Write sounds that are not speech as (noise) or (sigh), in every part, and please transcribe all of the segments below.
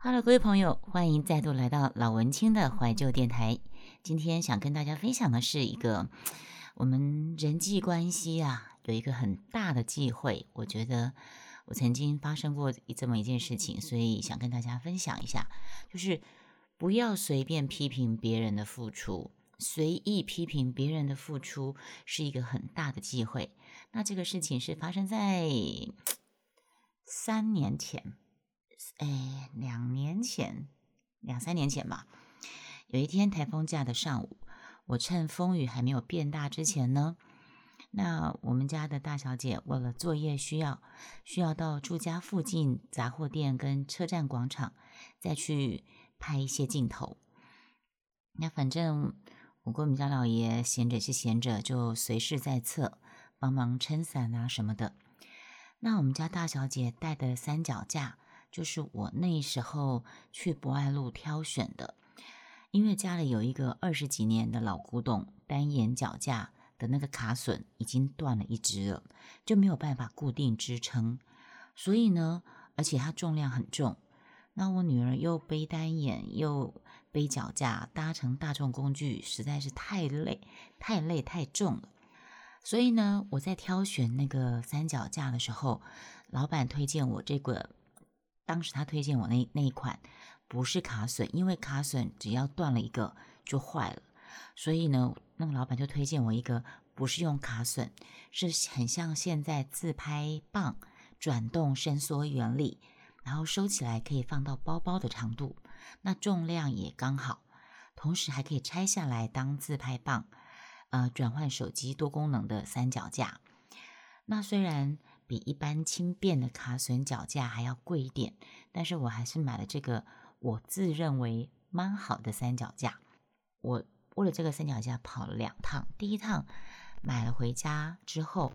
Hello，各位朋友，欢迎再度来到老文青的怀旧电台。今天想跟大家分享的是一个我们人际关系啊，有一个很大的忌讳。我觉得我曾经发生过这么一件事情，所以想跟大家分享一下，就是不要随便批评别人的付出，随意批评别人的付出是一个很大的忌讳。那这个事情是发生在三年前。哎，两年前，两三年前吧。有一天台风假的上午，我趁风雨还没有变大之前呢，那我们家的大小姐为了作业需要，需要到住家附近杂货店跟车站广场再去拍一些镜头。那反正我跟我们家老爷闲着是闲着，就随侍在侧，帮忙撑伞啊什么的。那我们家大小姐带的三脚架。就是我那时候去博爱路挑选的，因为家里有一个二十几年的老古董单眼脚架的那个卡榫已经断了一只了，就没有办法固定支撑，所以呢，而且它重量很重，那我女儿又背单眼又背脚架，搭乘大众工具实在是太累、太累、太重了，所以呢，我在挑选那个三脚架的时候，老板推荐我这个。当时他推荐我那那一款不是卡榫，因为卡榫只要断了一个就坏了，所以呢，那个老板就推荐我一个不是用卡榫，是很像现在自拍棒转动伸缩原理，然后收起来可以放到包包的长度，那重量也刚好，同时还可以拆下来当自拍棒，呃，转换手机多功能的三脚架。那虽然。比一般轻便的卡榫脚架还要贵一点，但是我还是买了这个我自认为蛮好的三脚架。我为了这个三脚架跑了两趟，第一趟买了回家之后，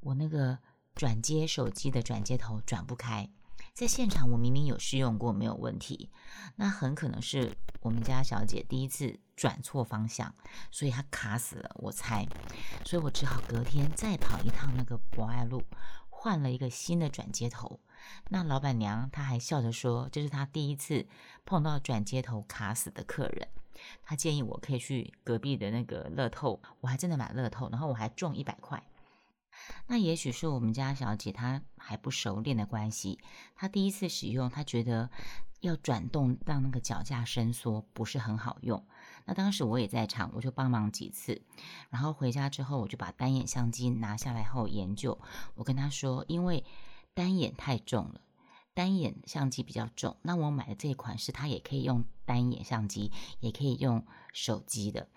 我那个转接手机的转接头转不开。在现场，我明明有试用过，没有问题。那很可能是我们家小姐第一次转错方向，所以她卡死了。我猜，所以我只好隔天再跑一趟那个博爱路，换了一个新的转接头。那老板娘她还笑着说，这是她第一次碰到转接头卡死的客人。她建议我可以去隔壁的那个乐透，我还真的买乐透，然后我还中一百块。那也许是我们家小姐她还不熟练的关系，她第一次使用，她觉得要转动让那个脚架伸缩不是很好用。那当时我也在场，我就帮忙几次。然后回家之后，我就把单眼相机拿下来后研究。我跟他说，因为单眼太重了，单眼相机比较重。那我买的这一款是它也可以用单眼相机，也可以用手机的。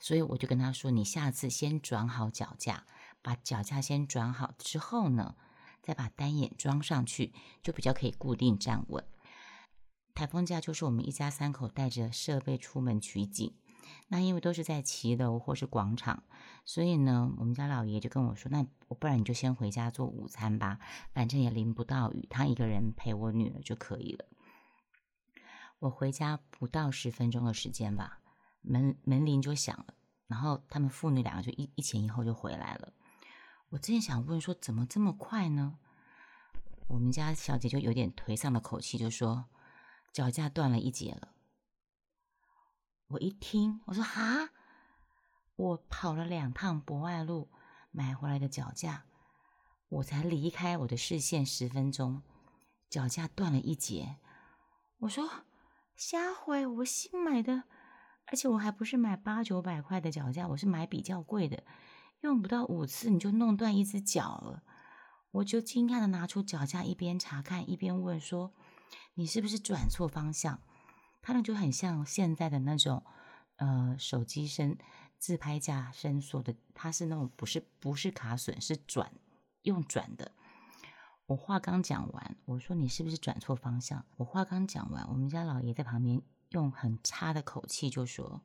所以我就跟他说，你下次先转好脚架。把脚架先转好之后呢，再把单眼装上去，就比较可以固定站稳。台风假就是我们一家三口带着设备出门取景，那因为都是在骑楼或是广场，所以呢，我们家老爷就跟我说：“那我不然你就先回家做午餐吧，反正也淋不到雨，他一个人陪我女儿就可以了。”我回家不到十分钟的时间吧，门门铃就响了，然后他们父女两个就一一前一后就回来了。我之前想问说，怎么这么快呢？我们家小姐就有点颓丧的口气，就说脚架断了一截了。我一听，我说哈，我跑了两趟博爱路买回来的脚架，我才离开我的视线十分钟，脚架断了一截。我说瞎回，我新买的，而且我还不是买八九百块的脚架，我是买比较贵的。用不到五次你就弄断一只脚了，我就惊讶的拿出脚架，一边查看一边问说：“你是不是转错方向？”它呢就很像现在的那种呃手机伸自拍架伸缩的，它是那种不是不是卡榫，是转用转的。我话刚讲完，我说你是不是转错方向？我话刚讲完，我们家老爷在旁边用很差的口气就说：“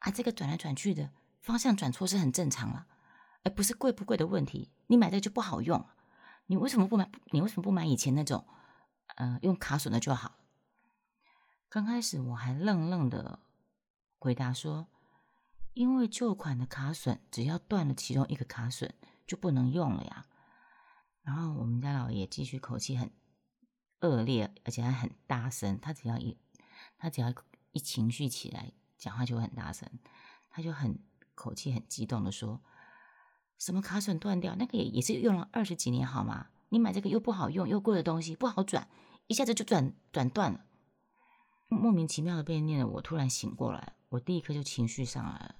啊，这个转来转去的。”方向转错是很正常了，而不是贵不贵的问题。你买这就不好用，你为什么不买？你为什么不买以前那种，呃，用卡榫的就好？刚开始我还愣愣的回答说，因为旧款的卡榫只要断了其中一个卡榫就不能用了呀。然后我们家老爷继续口气很恶劣，而且还很大声。他只要一他只要一情绪起来，讲话就会很大声。他就很口气很激动的说：“什么卡榫断掉？那个也也是用了二十几年，好吗？你买这个又不好用又贵的东西，不好转，一下子就转转断了。”莫名其妙的被念的我突然醒过来，我第一刻就情绪上来了，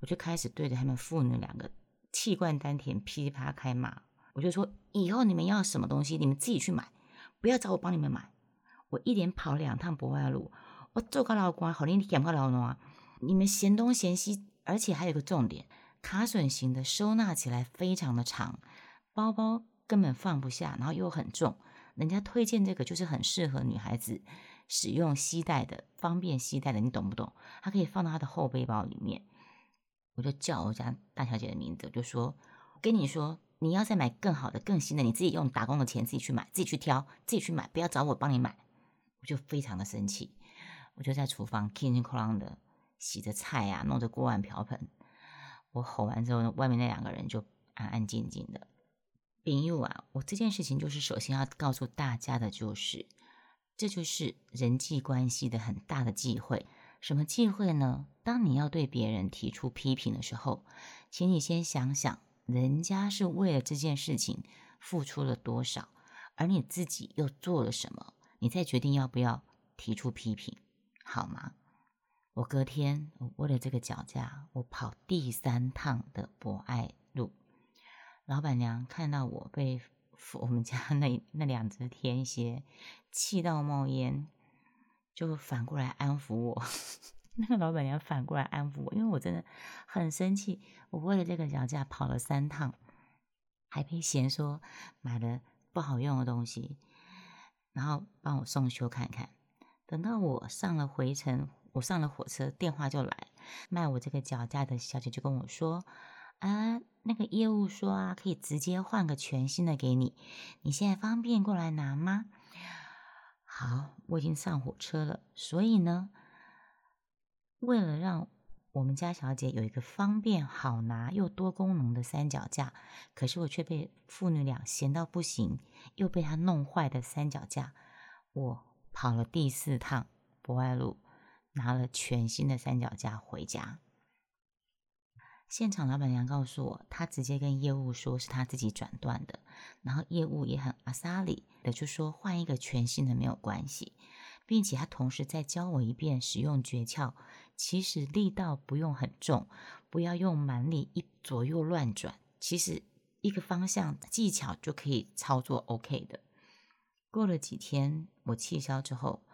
我就开始对着他们父女两个气贯丹田噼里啪开骂。我就说：“以后你们要什么东西，你们自己去买，不要找我帮你们买。我一连跑两趟博外路，我做个老官，好你捡个老农啊你们嫌东嫌西，而且还有个重点，卡榫型的收纳起来非常的长，包包根本放不下，然后又很重。人家推荐这个就是很适合女孩子使用携带的，方便携带的，你懂不懂？它可以放到她的后背包里面。我就叫我家大小姐的名字，就说跟你说。”你要再买更好的、更新的，你自己用打工的钱自己去买，自己去挑，自己去买，不要找我帮你买。我就非常的生气，我就在厨房叮叮哐啷的洗着菜啊，弄着锅碗瓢盆。我吼完之后，外面那两个人就安安静静的。丙佑啊，我这件事情就是首先要告诉大家的就是，这就是人际关系的很大的忌讳。什么忌讳呢？当你要对别人提出批评的时候，请你先想想。人家是为了这件事情付出了多少，而你自己又做了什么？你再决定要不要提出批评，好吗？我隔天为了这个脚架，我跑第三趟的博爱。老板娘看到我被 (laughs) 我们家那那两只天蝎气到冒烟，就反过来安抚我。(laughs) 那个老板娘反过来安抚我，因为我真的很生气。我为了这个脚架跑了三趟，还被嫌说买了不好用的东西，然后帮我送修看看。等到我上了回程，我上了火车，电话就来，卖我这个脚架的小姐就跟我说：“啊，那个业务说啊，可以直接换个全新的给你，你现在方便过来拿吗？”好，我已经上火车了，所以呢。为了让我们家小姐有一个方便、好拿又多功能的三脚架，可是我却被父女俩嫌到不行，又被他弄坏的三脚架，我跑了第四趟博爱路，拿了全新的三脚架回家。现场老板娘告诉我，她直接跟业务说是她自己转断的，然后业务也很阿萨里的就说换一个全新的没有关系。并且他同时再教我一遍使用诀窍，其实力道不用很重，不要用蛮力一左右乱转，其实一个方向技巧就可以操作 OK 的。过了几天我气消之后，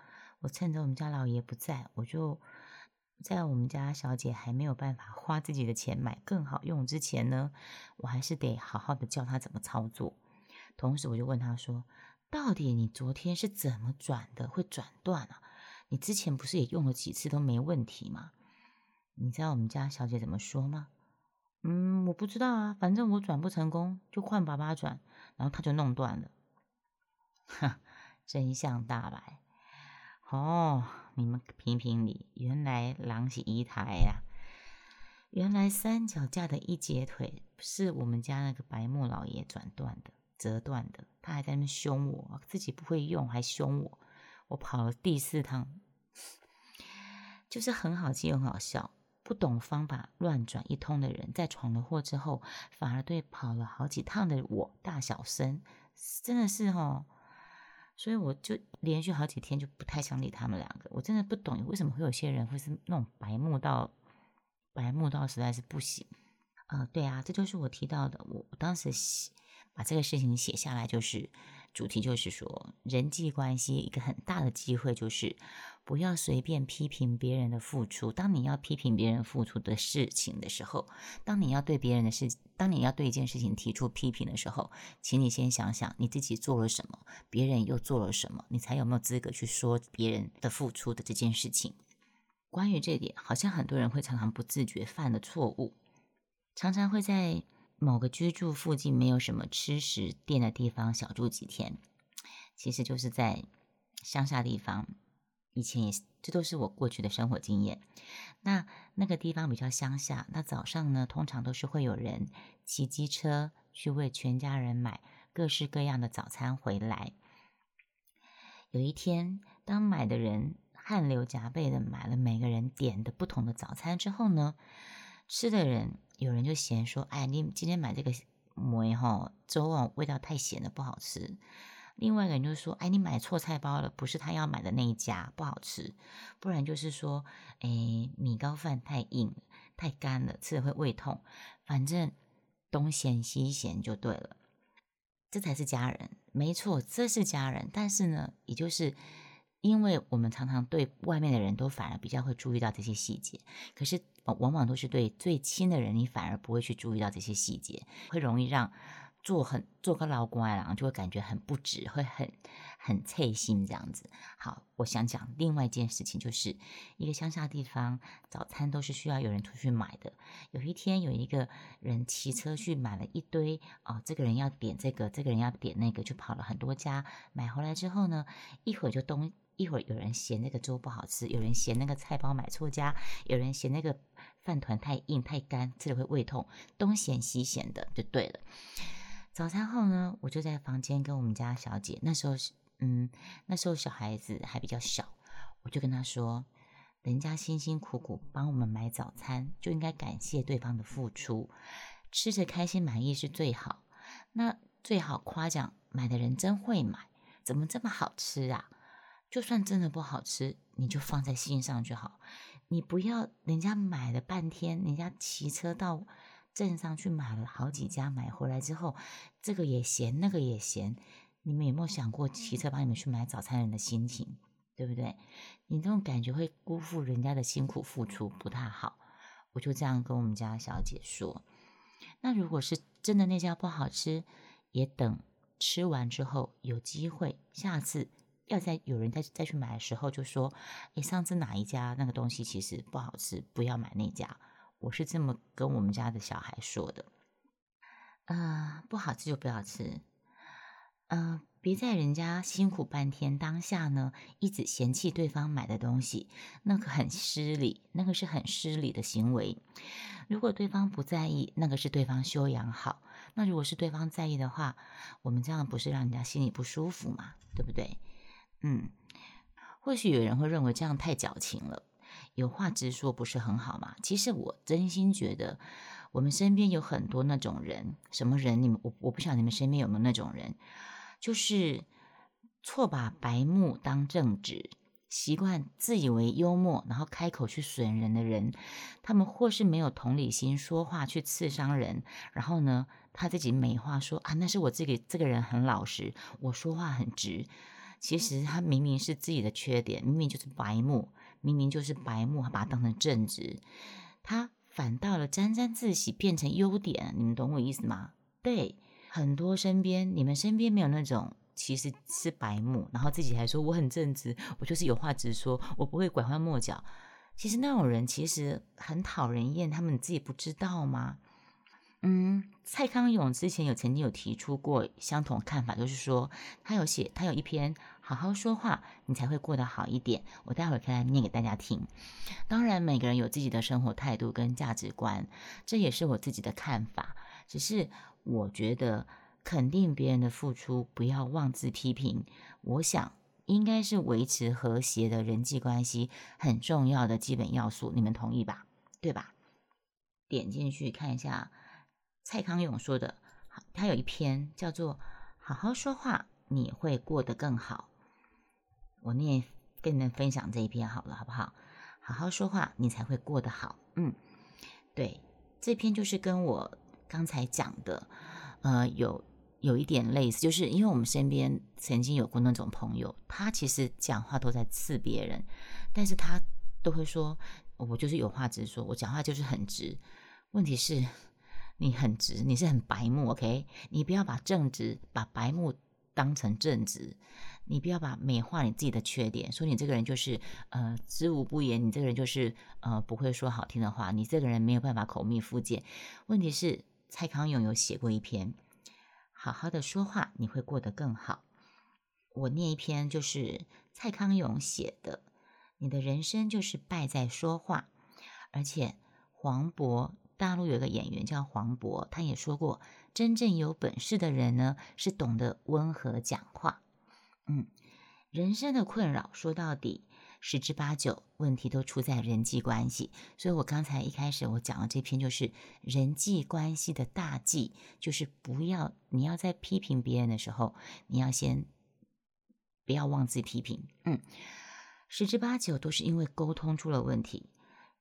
我趁着我们家老爷不在，我就在我们家小姐还没有办法花自己的钱买更好用之前呢，我还是得好好的教她怎么操作。同时我就问她说。到底你昨天是怎么转的？会转断啊？你之前不是也用了几次都没问题吗？你知道我们家小姐怎么说吗？嗯，我不知道啊，反正我转不成功，就换爸爸转，然后他就弄断了。哼，真相大白。哦，你们评评理，原来狼是一台呀，原来三脚架的一截腿是我们家那个白木老爷转断的。折断的，他还在那边凶我，自己不会用还凶我。我跑了第四趟，就是很好气又很好笑。不懂方法乱转一通的人，在闯了祸之后，反而对跑了好几趟的我大小声，真的是哦。所以我就连续好几天就不太想理他们两个。我真的不懂为什么会有些人会是那种白目到白目到实在是不行。呃，对啊，这就是我提到的，我当时。把这个事情写下来，就是主题，就是说人际关系一个很大的机会，就是不要随便批评别人的付出。当你要批评别人付出的事情的时候，当你要对别人的事，当你要对一件事情提出批评的时候，请你先想想你自己做了什么，别人又做了什么，你才有没有资格去说别人的付出的这件事情。关于这点，好像很多人会常常不自觉犯的错误，常常会在。某个居住附近没有什么吃食店的地方，小住几天，其实就是在乡下地方。以前也是，这都是我过去的生活经验。那那个地方比较乡下，那早上呢，通常都是会有人骑机车去为全家人买各式各样的早餐回来。有一天，当买的人汗流浃背的买了每个人点的不同的早餐之后呢，吃的人有人就嫌说：“哎，你今天买这个馍哈粥啊，味道太咸了，不好吃。”另外一个人就说：“哎，你买错菜包了，不是他要买的那一家，不好吃。”不然就是说：“哎，米糕饭太硬、太干了，吃了会胃痛。”反正东嫌西嫌就对了。这才是家人，没错，这是家人。但是呢，也就是因为我们常常对外面的人都反而比较会注意到这些细节，可是往往都是对最亲的人，你反而不会去注意到这些细节，会容易让。做很做个老公啊，就会感觉很不值，会很很脆心这样子。好，我想讲另外一件事情，就是一个乡下地方，早餐都是需要有人出去买的。有一天，有一个人骑车去买了一堆哦，这个人要点这个，这个人要点那个，就跑了很多家。买回来之后呢，一会儿就东，一会儿有人嫌那个粥不好吃，有人嫌那个菜包买错家，有人嫌那个饭团太硬太干，吃了会胃痛，东嫌西嫌的，就对了。早餐后呢，我就在房间跟我们家小姐，那时候是，嗯，那时候小孩子还比较小，我就跟她说，人家辛辛苦苦帮我们买早餐，就应该感谢对方的付出，吃着开心满意是最好。那最好夸奖买的人真会买，怎么这么好吃啊？就算真的不好吃，你就放在心上就好，你不要人家买了半天，人家骑车到。镇上去买了好几家，买回来之后，这个也嫌，那个也嫌。你们有没有想过骑车帮你们去买早餐人的心情，对不对？你这种感觉会辜负人家的辛苦付出，不太好。我就这样跟我们家小姐说。那如果是真的那家不好吃，也等吃完之后有机会，下次要在有人再再去买的时候，就说：诶，上次哪一家那个东西其实不好吃，不要买那家。我是这么跟我们家的小孩说的，啊，不好吃就不要吃，嗯，别在人家辛苦半天当下呢，一直嫌弃对方买的东西，那个很失礼，那个是很失礼的行为。如果对方不在意，那个是对方修养好；那如果是对方在意的话，我们这样不是让人家心里不舒服嘛？对不对？嗯，或许有人会认为这样太矫情了。有话直说不是很好吗？其实我真心觉得，我们身边有很多那种人，什么人？你们我我不晓得你们身边有没有那种人，就是错把白目当正直，习惯自以为幽默，然后开口去损人的人。他们或是没有同理心，说话去刺伤人，然后呢，他自己美化说啊，那是我自己这个人很老实，我说话很直。其实他明明是自己的缺点，明明就是白目。明明就是白目，把它当成正直，他反倒了沾沾自喜，变成优点。你们懂我意思吗？对，很多身边，你们身边没有那种其实是白目，然后自己还说我很正直，我就是有话直说，我不会拐弯抹角。其实那种人其实很讨人厌，他们自己不知道吗？嗯，蔡康永之前有曾经有提出过相同看法，就是说他有写，他有一篇。好好说话，你才会过得好一点。我待会儿可以来念给大家听。当然，每个人有自己的生活态度跟价值观，这也是我自己的看法。只是我觉得肯定别人的付出，不要妄自批评。我想应该是维持和谐的人际关系很重要的基本要素。你们同意吧？对吧？点进去看一下蔡康永说的，他有一篇叫做《好好说话，你会过得更好》。我念跟你们分享这一篇好了，好不好？好好说话，你才会过得好。嗯，对，这篇就是跟我刚才讲的，呃，有有一点类似，就是因为我们身边曾经有过那种朋友，他其实讲话都在刺别人，但是他都会说，我就是有话直说，我讲话就是很直。问题是，你很直，你是很白目，OK？你不要把正直、把白目当成正直。你不要把美化你自己的缺点，说你这个人就是呃知无不言，你这个人就是呃不会说好听的话，你这个人没有办法口蜜腹剑。问题是蔡康永有写过一篇，好好的说话你会过得更好。我念一篇就是蔡康永写的，你的人生就是败在说话。而且黄渤，大陆有个演员叫黄渤，他也说过，真正有本事的人呢是懂得温和讲话。嗯，人生的困扰说到底。十之八九问题都出在人际关系，所以我刚才一开始我讲的这篇就是人际关系的大忌，就是不要你要在批评别人的时候，你要先不要妄自批评，嗯，十之八九都是因为沟通出了问题，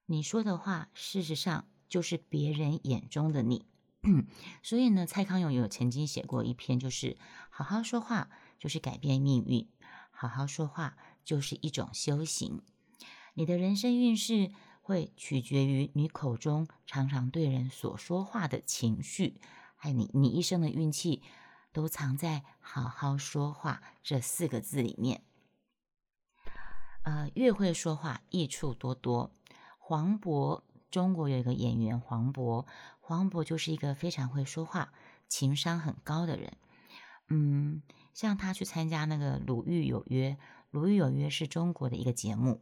你说的话事实上就是别人眼中的你，(coughs) 所以呢，蔡康永有曾经写过一篇，就是好好说话就是改变命运，好好说话。就是一种修行，你的人生运势会取决于你口中常常对人所说话的情绪，还有你你一生的运气都藏在“好好说话”这四个字里面。呃，越会说话，益处多多。黄渤，中国有一个演员黄渤，黄渤就是一个非常会说话、情商很高的人。嗯，像他去参加那个《鲁豫有约》。《鲁豫有约》是中国的一个节目，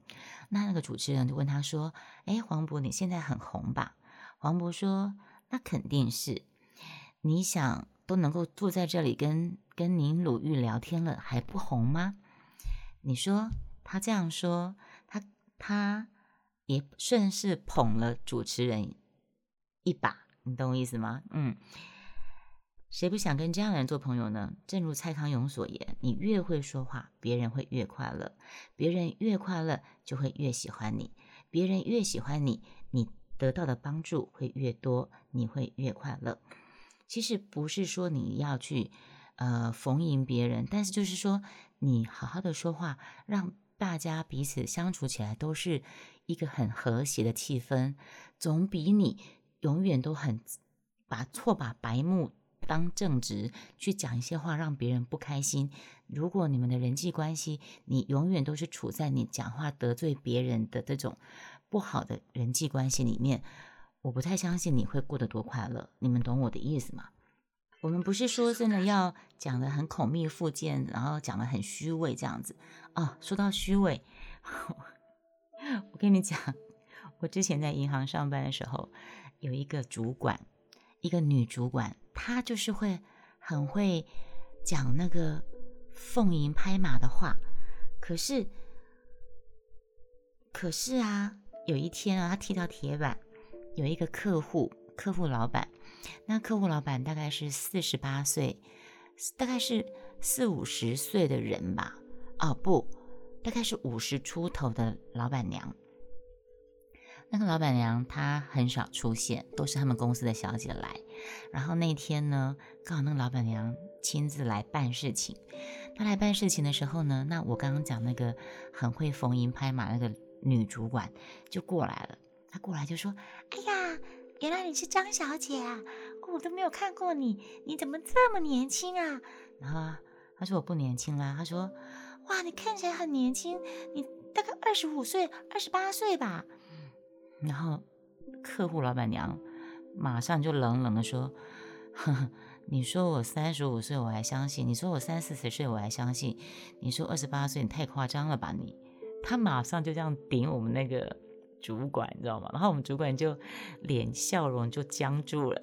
那那个主持人就问他说：“哎，黄渤，你现在很红吧？”黄渤说：“那肯定是。你想都能够坐在这里跟跟您鲁豫聊天了，还不红吗？”你说他这样说，他他也顺势捧了主持人一把，你懂我意思吗？嗯。谁不想跟这样的人做朋友呢？正如蔡康永所言，你越会说话，别人会越快乐；别人越快乐，就会越喜欢你；别人越喜欢你，你得到的帮助会越多，你会越快乐。其实不是说你要去呃逢迎别人，但是就是说你好好的说话，让大家彼此相处起来都是一个很和谐的气氛，总比你永远都很把错把白目。当正直去讲一些话，让别人不开心。如果你们的人际关系，你永远都是处在你讲话得罪别人的这种不好的人际关系里面，我不太相信你会过得多快乐。你们懂我的意思吗？我们不是说真的要讲的很口蜜腹剑，然后讲的很虚伪这样子啊。说到虚伪，(laughs) 我跟你讲，我之前在银行上班的时候，有一个主管，一个女主管。他就是会很会讲那个奉迎拍马的话，可是可是啊，有一天啊，他踢到铁板，有一个客户，客户老板，那客户老板大概是四十八岁，大概是四五十岁的人吧？哦，不，大概是五十出头的老板娘。那个老板娘她很少出现，都是他们公司的小姐来。然后那天呢，刚好那个老板娘亲自来办事情。她来办事情的时候呢，那我刚刚讲那个很会逢迎拍马那个女主管就过来了。她过来就说：“哎呀，原来你是张小姐啊！我都没有看过你，你怎么这么年轻啊？”然后她说：“我不年轻啦。”她说：“哇，你看起来很年轻，你大概二十五岁、二十八岁吧？”然后客户老板娘马上就冷冷的说：“呵呵，你说我三十五岁我还相信，你说我三四十岁我还相信，你说二十八岁你太夸张了吧你？”他马上就这样顶我们那个主管，你知道吗？然后我们主管就脸笑容就僵住了，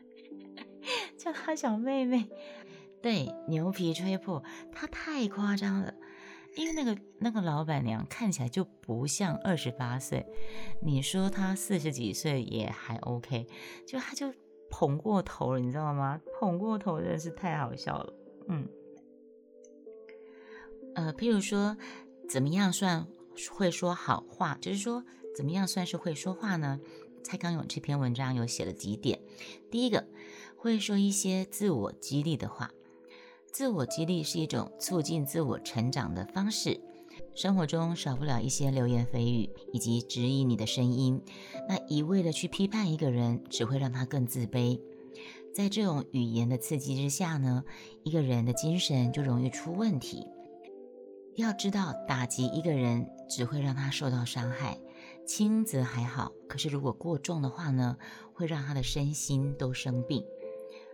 (laughs) 叫他小妹妹，对，牛皮吹破，他太夸张了。因为那个那个老板娘看起来就不像二十八岁，你说她四十几岁也还 OK，就她就捧过头了，你知道吗？捧过头真是太好笑了。嗯，呃，譬如说，怎么样算会说好话？就是说，怎么样算是会说话呢？蔡康永这篇文章有写了几点，第一个，会说一些自我激励的话。自我激励是一种促进自我成长的方式，生活中少不了一些流言蜚语以及质疑你的声音。那一味的去批判一个人，只会让他更自卑。在这种语言的刺激之下呢，一个人的精神就容易出问题。要知道，打击一个人只会让他受到伤害，轻则还好，可是如果过重的话呢，会让他的身心都生病。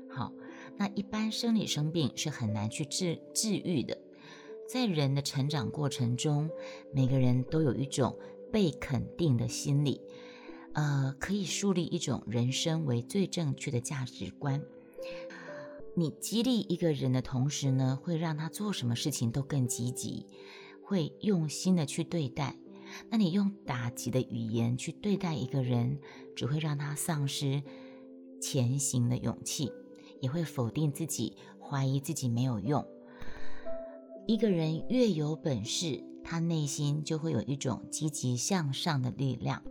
好。那一般生理生病是很难去治治愈的，在人的成长过程中，每个人都有一种被肯定的心理，呃，可以树立一种人生为最正确的价值观。你激励一个人的同时呢，会让他做什么事情都更积极，会用心的去对待。那你用打击的语言去对待一个人，只会让他丧失前行的勇气，也会否定自己，怀疑自己没有用。一个人越有本事，他内心就会有一种积极向上的力量。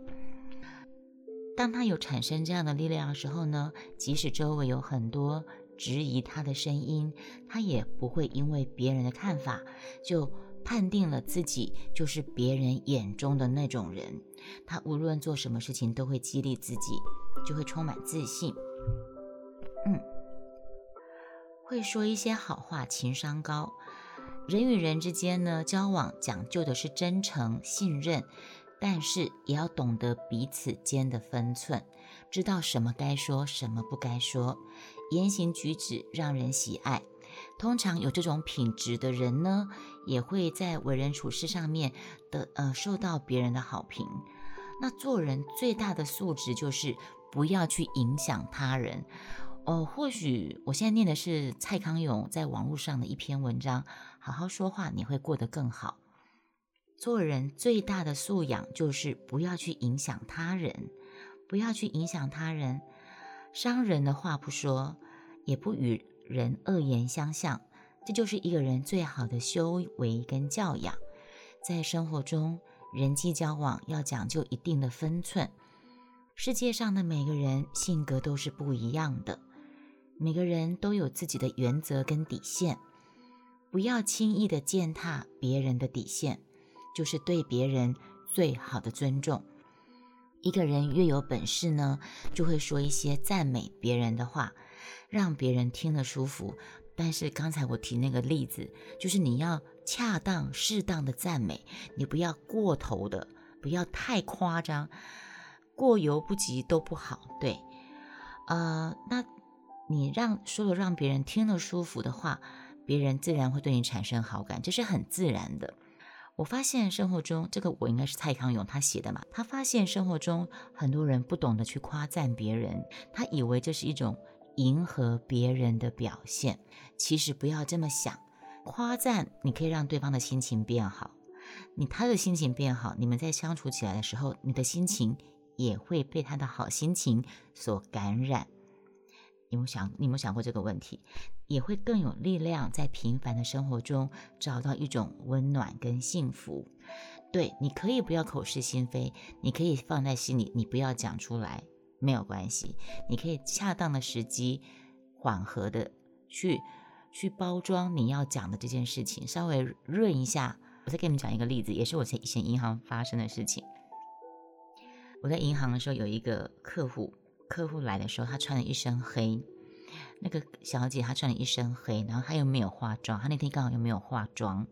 当他有产生这样的力量的时候呢，即使周围有很多。质疑他的声音，他也不会因为别人的看法就判定了自己就是别人眼中的那种人。他无论做什么事情都会激励自己，就会充满自信。嗯，会说一些好话，情商高。人与人之间呢，交往讲究的是真诚、信任，但是也要懂得彼此间的分寸，知道什么该说，什么不该说。言行举止让人喜爱，通常有这种品质的人呢，也会在为人处事上面的呃受到别人的好评。那做人最大的素质就是不要去影响他人。哦，或许我现在念的是蔡康永在网络上的一篇文章，好好说话你会过得更好。做人最大的素养就是不要去影响他人，不要去影响他人，伤人的话不说。也不与人恶言相向，这就是一个人最好的修为跟教养。在生活中，人际交往要讲究一定的分寸。世界上的每个人性格都是不一样的，每个人都有自己的原则跟底线，不要轻易的践踏别人的底线，就是对别人最好的尊重。一个人越有本事呢，就会说一些赞美别人的话。让别人听了舒服，但是刚才我提那个例子，就是你要恰当、适当的赞美，你不要过头的，不要太夸张，过犹不及都不好。对，呃，那你让说了让别人听了舒服的话，别人自然会对你产生好感，这是很自然的。我发现生活中，这个我应该是蔡康永他写的嘛，他发现生活中很多人不懂得去夸赞别人，他以为这是一种。迎合别人的表现，其实不要这么想。夸赞你可以让对方的心情变好，你他的心情变好，你们在相处起来的时候，你的心情也会被他的好心情所感染。有没有想？你有没有想过这个问题？也会更有力量，在平凡的生活中找到一种温暖跟幸福。对，你可以不要口是心非，你可以放在心里，你不要讲出来。没有关系，你可以恰当的时机，缓和的去去包装你要讲的这件事情，稍微润一下。我再给你们讲一个例子，也是我在以前银行发生的事情。我在银行的时候，有一个客户，客户来的时候，他穿了一身黑。那个小姐她穿了一身黑，然后她又没有化妆，她那天刚好又没有化妆。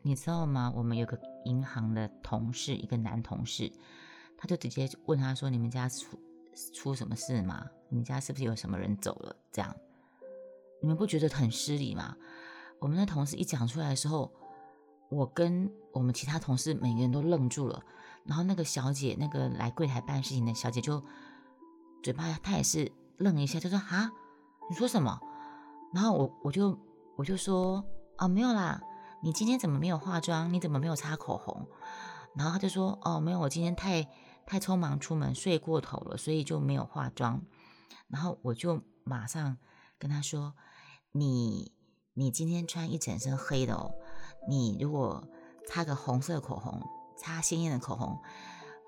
你知道吗？我们有个银行的同事，一个男同事，他就直接问他说：“你们家出？”出什么事吗？你们家是不是有什么人走了？这样，你们不觉得很失礼吗？我们的同事一讲出来的时候，我跟我们其他同事每个人都愣住了。然后那个小姐，那个来柜台办事情的小姐，就嘴巴他也是愣一下，就说：“啊，你说什么？”然后我我就我就说：“哦，没有啦，你今天怎么没有化妆？你怎么没有擦口红？”然后他就说：“哦，没有，我今天太……”太匆忙出门，睡过头了，所以就没有化妆。然后我就马上跟他说：“你你今天穿一整身黑的哦，你如果擦个红色口红，擦鲜艳的口红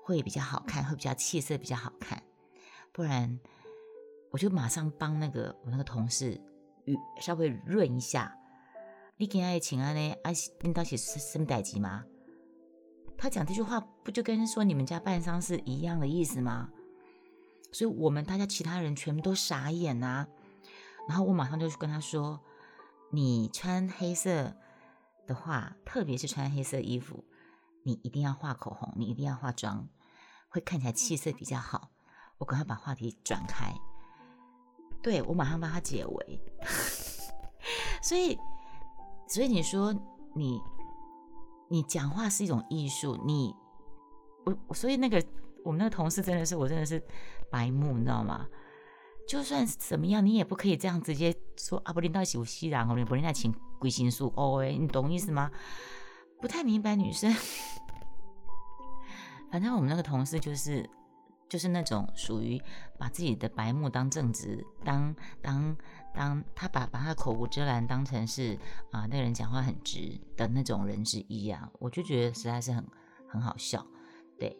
会比较好看，会比较气色比较好看。不然，我就马上帮那个我那个同事稍微润一下。你今天请安呢？啊，领导是什么代志吗？”他讲这句话，不就跟说你们家办丧事一样的意思吗？所以我们大家其他人全部都傻眼呐。然后我马上就去跟他说：“你穿黑色的话，特别是穿黑色衣服，你一定要画口红，你一定要化妆，会看起来气色比较好。”我赶快把话题转开，对我马上帮他解围。(laughs) 所以，所以你说你。你讲话是一种艺术，你我所以那个我们那个同事真的是我真的是白目，你知道吗？就算怎么样，你也不可以这样直接说啊，不领导喜不喜然哦，你不领导请归心术哦，哎，你懂意思吗？不太明白女生。(laughs) 反正我们那个同事就是就是那种属于把自己的白目当正直，当当当他把把他口无遮拦当成是啊那人讲话很直的那种人之一啊，我就觉得实在是很很好笑。对，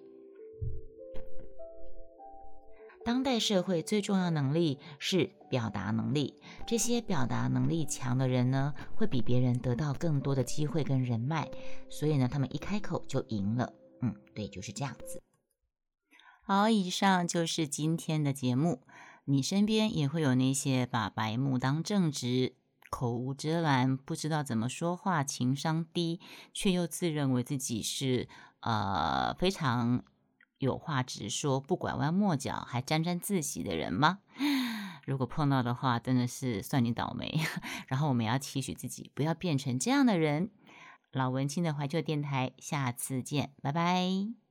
当代社会最重要能力是表达能力，这些表达能力强的人呢，会比别人得到更多的机会跟人脉，所以呢，他们一开口就赢了。嗯，对，就是这样子。好，以上就是今天的节目。你身边也会有那些把白目当正直、口无遮拦、不知道怎么说话、情商低，却又自认为自己是呃非常有话直说、不拐弯抹角、还沾沾自喜的人吗？如果碰到的话，真的是算你倒霉。(laughs) 然后我们要期许自己，不要变成这样的人。老文青的怀旧电台，下次见，拜拜。